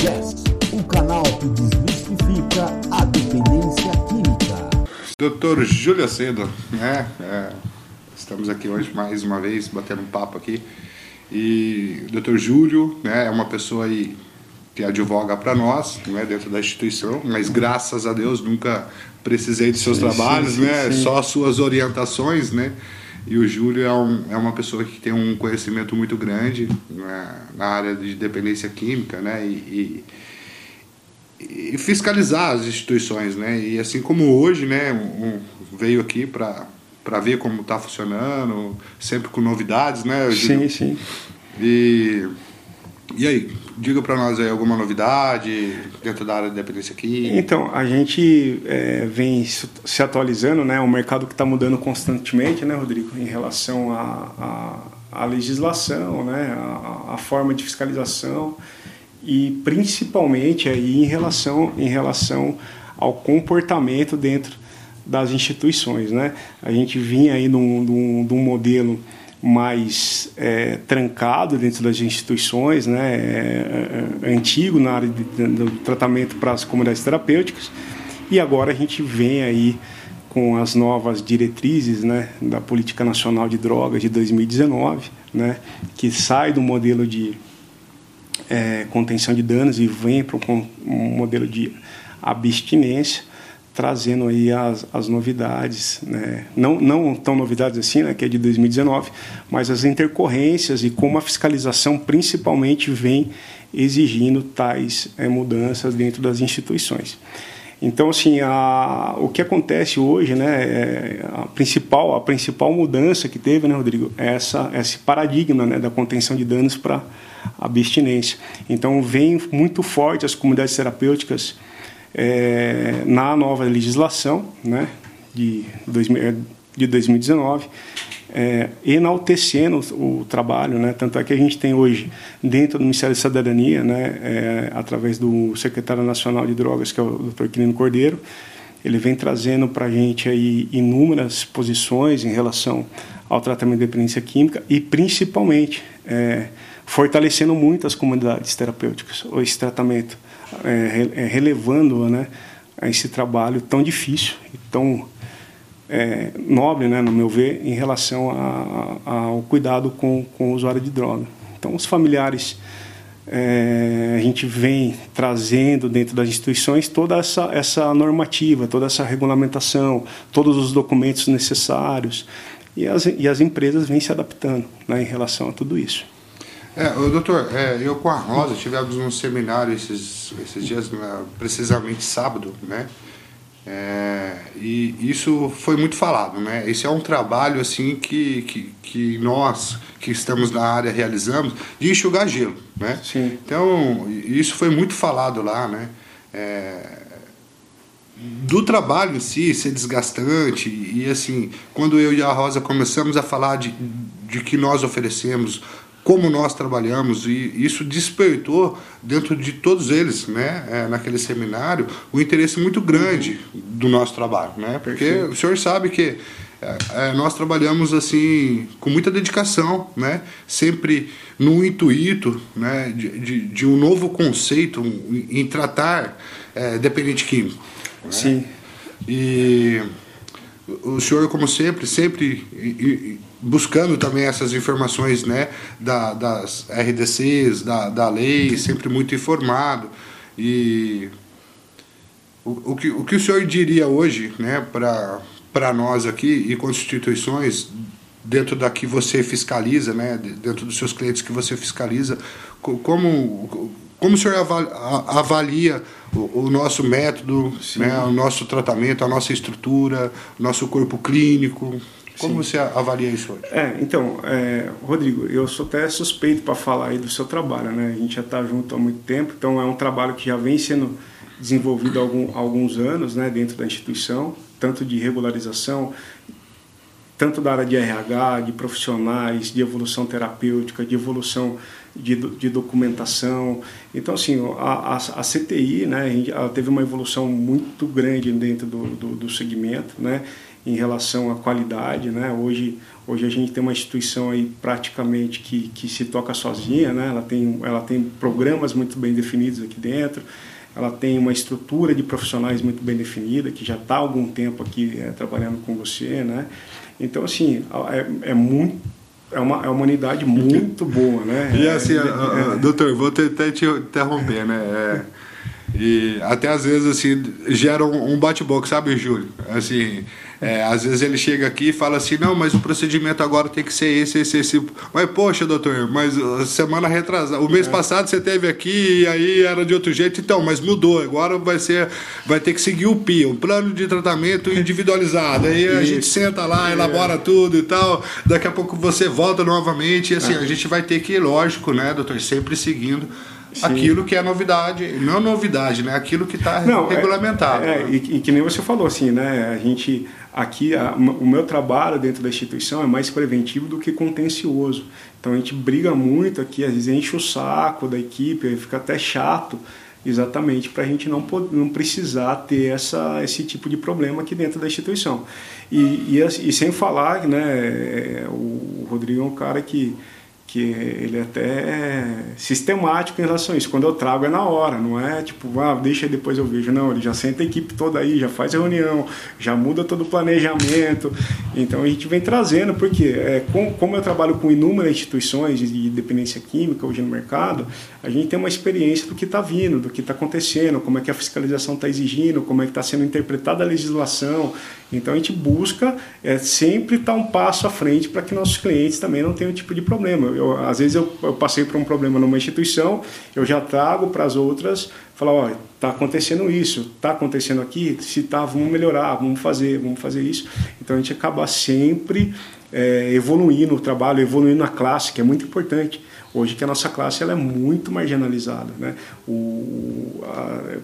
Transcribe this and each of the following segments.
Podcast, um canal que desmistifica a dependência química. Doutor Júlio Acedo, né? É, estamos aqui hoje mais uma vez batendo um papo aqui. E o doutor Júlio né, é uma pessoa aí que advoga para nós, né, dentro da instituição, mas graças a Deus nunca precisei de seus sim, trabalhos, sim, né? Sim. Só suas orientações, né? E o Júlio é, um, é uma pessoa que tem um conhecimento muito grande né, na área de dependência química, né? E, e, e, fiscalizar as instituições, né? E assim como hoje, né? Um, veio aqui para para ver como está funcionando, sempre com novidades, né? Júlio? Sim, sim. E e aí, diga para nós aí alguma novidade dentro da área de dependência química. Então, a gente é, vem se atualizando, né? O mercado que está mudando constantemente, né, Rodrigo, em relação à a, a, a, legislação, né? A, a, forma de fiscalização e principalmente aí em relação, em relação ao comportamento dentro das instituições, né? A gente vinha aí num, num modelo mais é, trancado dentro das instituições, né, é, é, antigo na área de, do tratamento para as comunidades terapêuticas, e agora a gente vem aí com as novas diretrizes né, da Política Nacional de Drogas de 2019, né, que sai do modelo de é, contenção de danos e vem para um modelo de abstinência, trazendo aí as, as novidades, né? não, não tão novidades assim, né, que é de 2019, mas as intercorrências e como a fiscalização principalmente vem exigindo tais é, mudanças dentro das instituições. Então, assim, a, o que acontece hoje, né, é a principal, a principal mudança que teve, né, Rodrigo, é essa, esse paradigma né, da contenção de danos para abstinência. Então, vem muito forte as comunidades terapêuticas é, na nova legislação né, de, de 2019, é, enaltecendo o, trabalho, né? tanto é que a gente tem hoje, dentro do Ministério da Cidadania, né, é, através do secretário nacional de drogas, que é o Dr. Quirino Cordeiro, ele vem trazendo para a gente aí inúmeras posições em relação ao tratamento de dependência química e, principalmente, é, fortalecendo muito as comunidades terapêuticas, esse tratamento é, é, relevando né, esse trabalho tão difícil e tão é, nobre, né, no meu ver, em relação a, a, ao cuidado com, com o usuário de droga. Então, os familiares, é, a gente vem trazendo dentro das instituições toda essa, essa normativa, toda essa regulamentação, todos os documentos necessários, e as, e as empresas vêm se adaptando né, em relação a tudo isso. É, doutor, é, eu com a Rosa tivemos um seminário esses, esses dias, precisamente sábado, né? É, e isso foi muito falado, né? Esse é um trabalho assim que, que, que nós que estamos na área realizamos de enxugar gelo, né? Sim. Então isso foi muito falado lá, né? É, do trabalho em si ser desgastante e assim quando eu e a Rosa começamos a falar de, de que nós oferecemos como nós trabalhamos e isso despertou dentro de todos eles, né, é, naquele seminário, o um interesse muito grande do nosso trabalho, né, porque Perfeito. o senhor sabe que é, é, nós trabalhamos assim com muita dedicação, né, sempre no intuito, né, de, de, de um novo conceito em tratar é, dependente químico. Né? Sim. E o senhor, como sempre, sempre buscando também essas informações né, da, das RDCs, da, da lei, sempre muito informado. E o, o, que, o que o senhor diria hoje né, para nós aqui e constituições dentro da que você fiscaliza, né, dentro dos seus clientes que você fiscaliza, como, como o senhor avalia o, o nosso método, né, o nosso tratamento, a nossa estrutura, o nosso corpo clínico? Como Sim. você avalia isso hoje? É, então, é, Rodrigo, eu sou até suspeito para falar aí do seu trabalho, né? A gente já está junto há muito tempo, então é um trabalho que já vem sendo desenvolvido há, algum, há alguns anos, né, dentro da instituição, tanto de regularização, tanto da área de RH, de profissionais, de evolução terapêutica, de evolução de, de documentação. Então, assim, a, a, a CTI, né, teve uma evolução muito grande dentro do, do, do segmento, né, em relação à qualidade, né? Hoje, hoje a gente tem uma instituição aí praticamente que, que se toca sozinha, né? Ela tem, ela tem programas muito bem definidos aqui dentro, ela tem uma estrutura de profissionais muito bem definida, que já está há algum tempo aqui é, trabalhando com você, né? Então, assim, é, é muito é uma, é uma unidade muito boa, né? E assim, é, é, doutor, vou até te interromper, né? É, e até às vezes assim gera um, um bate-boca, sabe, Júlio? Assim, é, às vezes ele chega aqui e fala assim, não, mas o procedimento agora tem que ser esse, esse, esse. Mas, poxa, doutor, mas uh, semana retrasada, o mês é. passado você teve aqui e aí era de outro jeito, então, mas mudou. Agora vai ser, vai ter que seguir o PI, um plano de tratamento individualizado. Aí a gente senta lá, é. elabora tudo e tal. Daqui a pouco você volta novamente. E assim, é. a gente vai ter que, lógico, né, doutor, sempre seguindo Sim. aquilo que é novidade, não novidade, né? Aquilo que está é, regulamentado. É, é, e, e, que nem você falou, assim, né? A gente aqui, a, o meu trabalho dentro da instituição é mais preventivo do que contencioso. Então a gente briga muito aqui, às vezes enche o saco da equipe, fica até chato, exatamente para a gente não, não precisar ter essa, esse tipo de problema aqui dentro da instituição. E, e, e sem falar, né? É, o Rodrigo é um cara que que ele é até sistemático em relação a isso. Quando eu trago é na hora, não é tipo, ah, deixa depois eu vejo. Não, ele já senta a equipe toda aí, já faz reunião, já muda todo o planejamento. Então a gente vem trazendo, porque é, com, como eu trabalho com inúmeras instituições de dependência química hoje no mercado, a gente tem uma experiência do que está vindo, do que está acontecendo, como é que a fiscalização está exigindo, como é que está sendo interpretada a legislação. Então a gente busca é, sempre estar tá um passo à frente para que nossos clientes também não tenham tipo de problema. Eu, às vezes eu, eu passei por um problema numa instituição, eu já trago para as outras, falar, olha, está acontecendo isso, está acontecendo aqui, se está, vamos melhorar, vamos fazer, vamos fazer isso. Então a gente acaba sempre é, evoluindo o trabalho, evoluindo na classe, que é muito importante. Hoje que a nossa classe ela é muito marginalizada, né? O, a,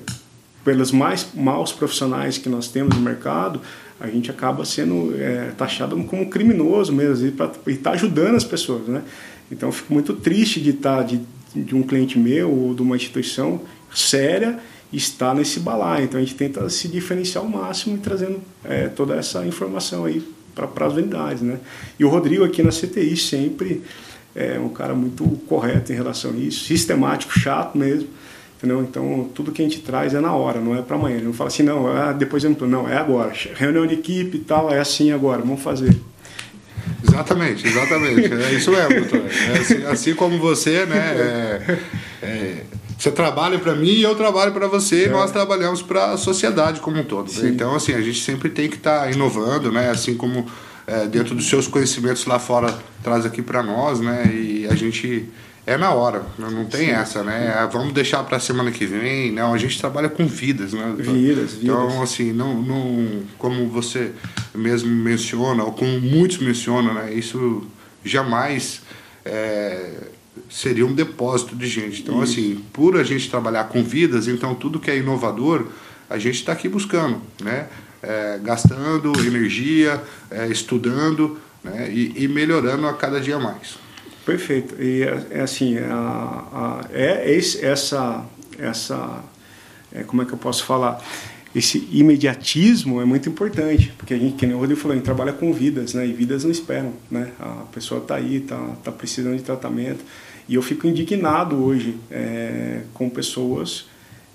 pelos mais maus profissionais que nós temos no mercado, a gente acaba sendo é, taxado como criminoso mesmo e está ajudando as pessoas, né? Então fico muito triste de estar tá, de, de um cliente meu ou de uma instituição séria estar nesse balaio. Então a gente tenta se diferenciar ao máximo e trazendo é, toda essa informação aí para as unidades, né? E o Rodrigo aqui na CTI sempre é um cara muito correto em relação a isso, sistemático, chato mesmo Entendeu? Então, tudo que a gente traz é na hora, não é para amanhã. Ele não fala assim, não, é, depois eu não não, é agora. Reunião de equipe e tal, é assim agora, vamos fazer. Exatamente, exatamente. É isso mesmo, doutor. É assim, assim, como você, né? É, é, você trabalha para mim e eu trabalho para você e nós trabalhamos para a sociedade como um todo. Né? Então, assim, a gente sempre tem que estar tá inovando, né? Assim como é, dentro dos seus conhecimentos lá fora traz aqui para nós, né? E a gente é na hora, né? não tem Sim. essa, né? Ah, vamos deixar para a semana que vem, não, a gente trabalha com vidas, né? Vidas, vidas. Então, assim, não, não, como você mesmo menciona, ou como muitos mencionam, né? Isso jamais é, seria um depósito de gente. Então, Isso. assim, por a gente trabalhar com vidas, então tudo que é inovador, a gente está aqui buscando, né? É, gastando energia, é, estudando né? e, e melhorando a cada dia mais. Perfeito. E é, é assim, a, a, é esse, essa, essa é, como é que eu posso falar? Esse imediatismo é muito importante, porque a gente, que nem o Rodrigo falou, a gente trabalha com vidas, né? E vidas não esperam, né? A pessoa está aí, está tá precisando de tratamento. E eu fico indignado hoje é, com pessoas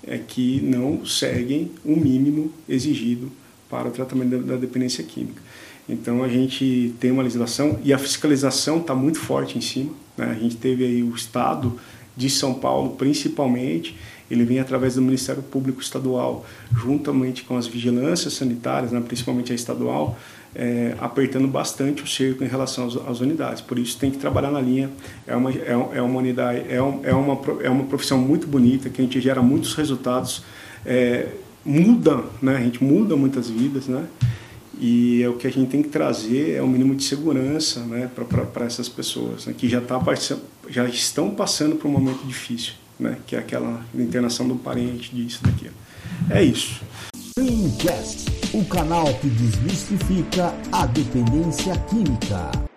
é, que não seguem o mínimo exigido para o tratamento da, da dependência química. Então a gente tem uma legislação e a fiscalização está muito forte em cima. Né? A gente teve aí o Estado de São Paulo, principalmente, ele vem através do Ministério Público Estadual, juntamente com as vigilâncias sanitárias, né? principalmente a estadual, é, apertando bastante o cerco em relação às, unidades. Por isso tem que trabalhar na linha. É uma, é, é uma unidade, é, um, é, uma, é uma profissão muito bonita, que a gente gera muitos resultados, é, muda, né? a gente muda muitas vidas, né? E é o que a gente tem que trazer é o mínimo de segurança né, para essas pessoas né, que já, tá, já estão passando por um momento difícil, né, que é aquela internação do parente, disso, daquilo. É isso. O canal que desmistifica a dependência química.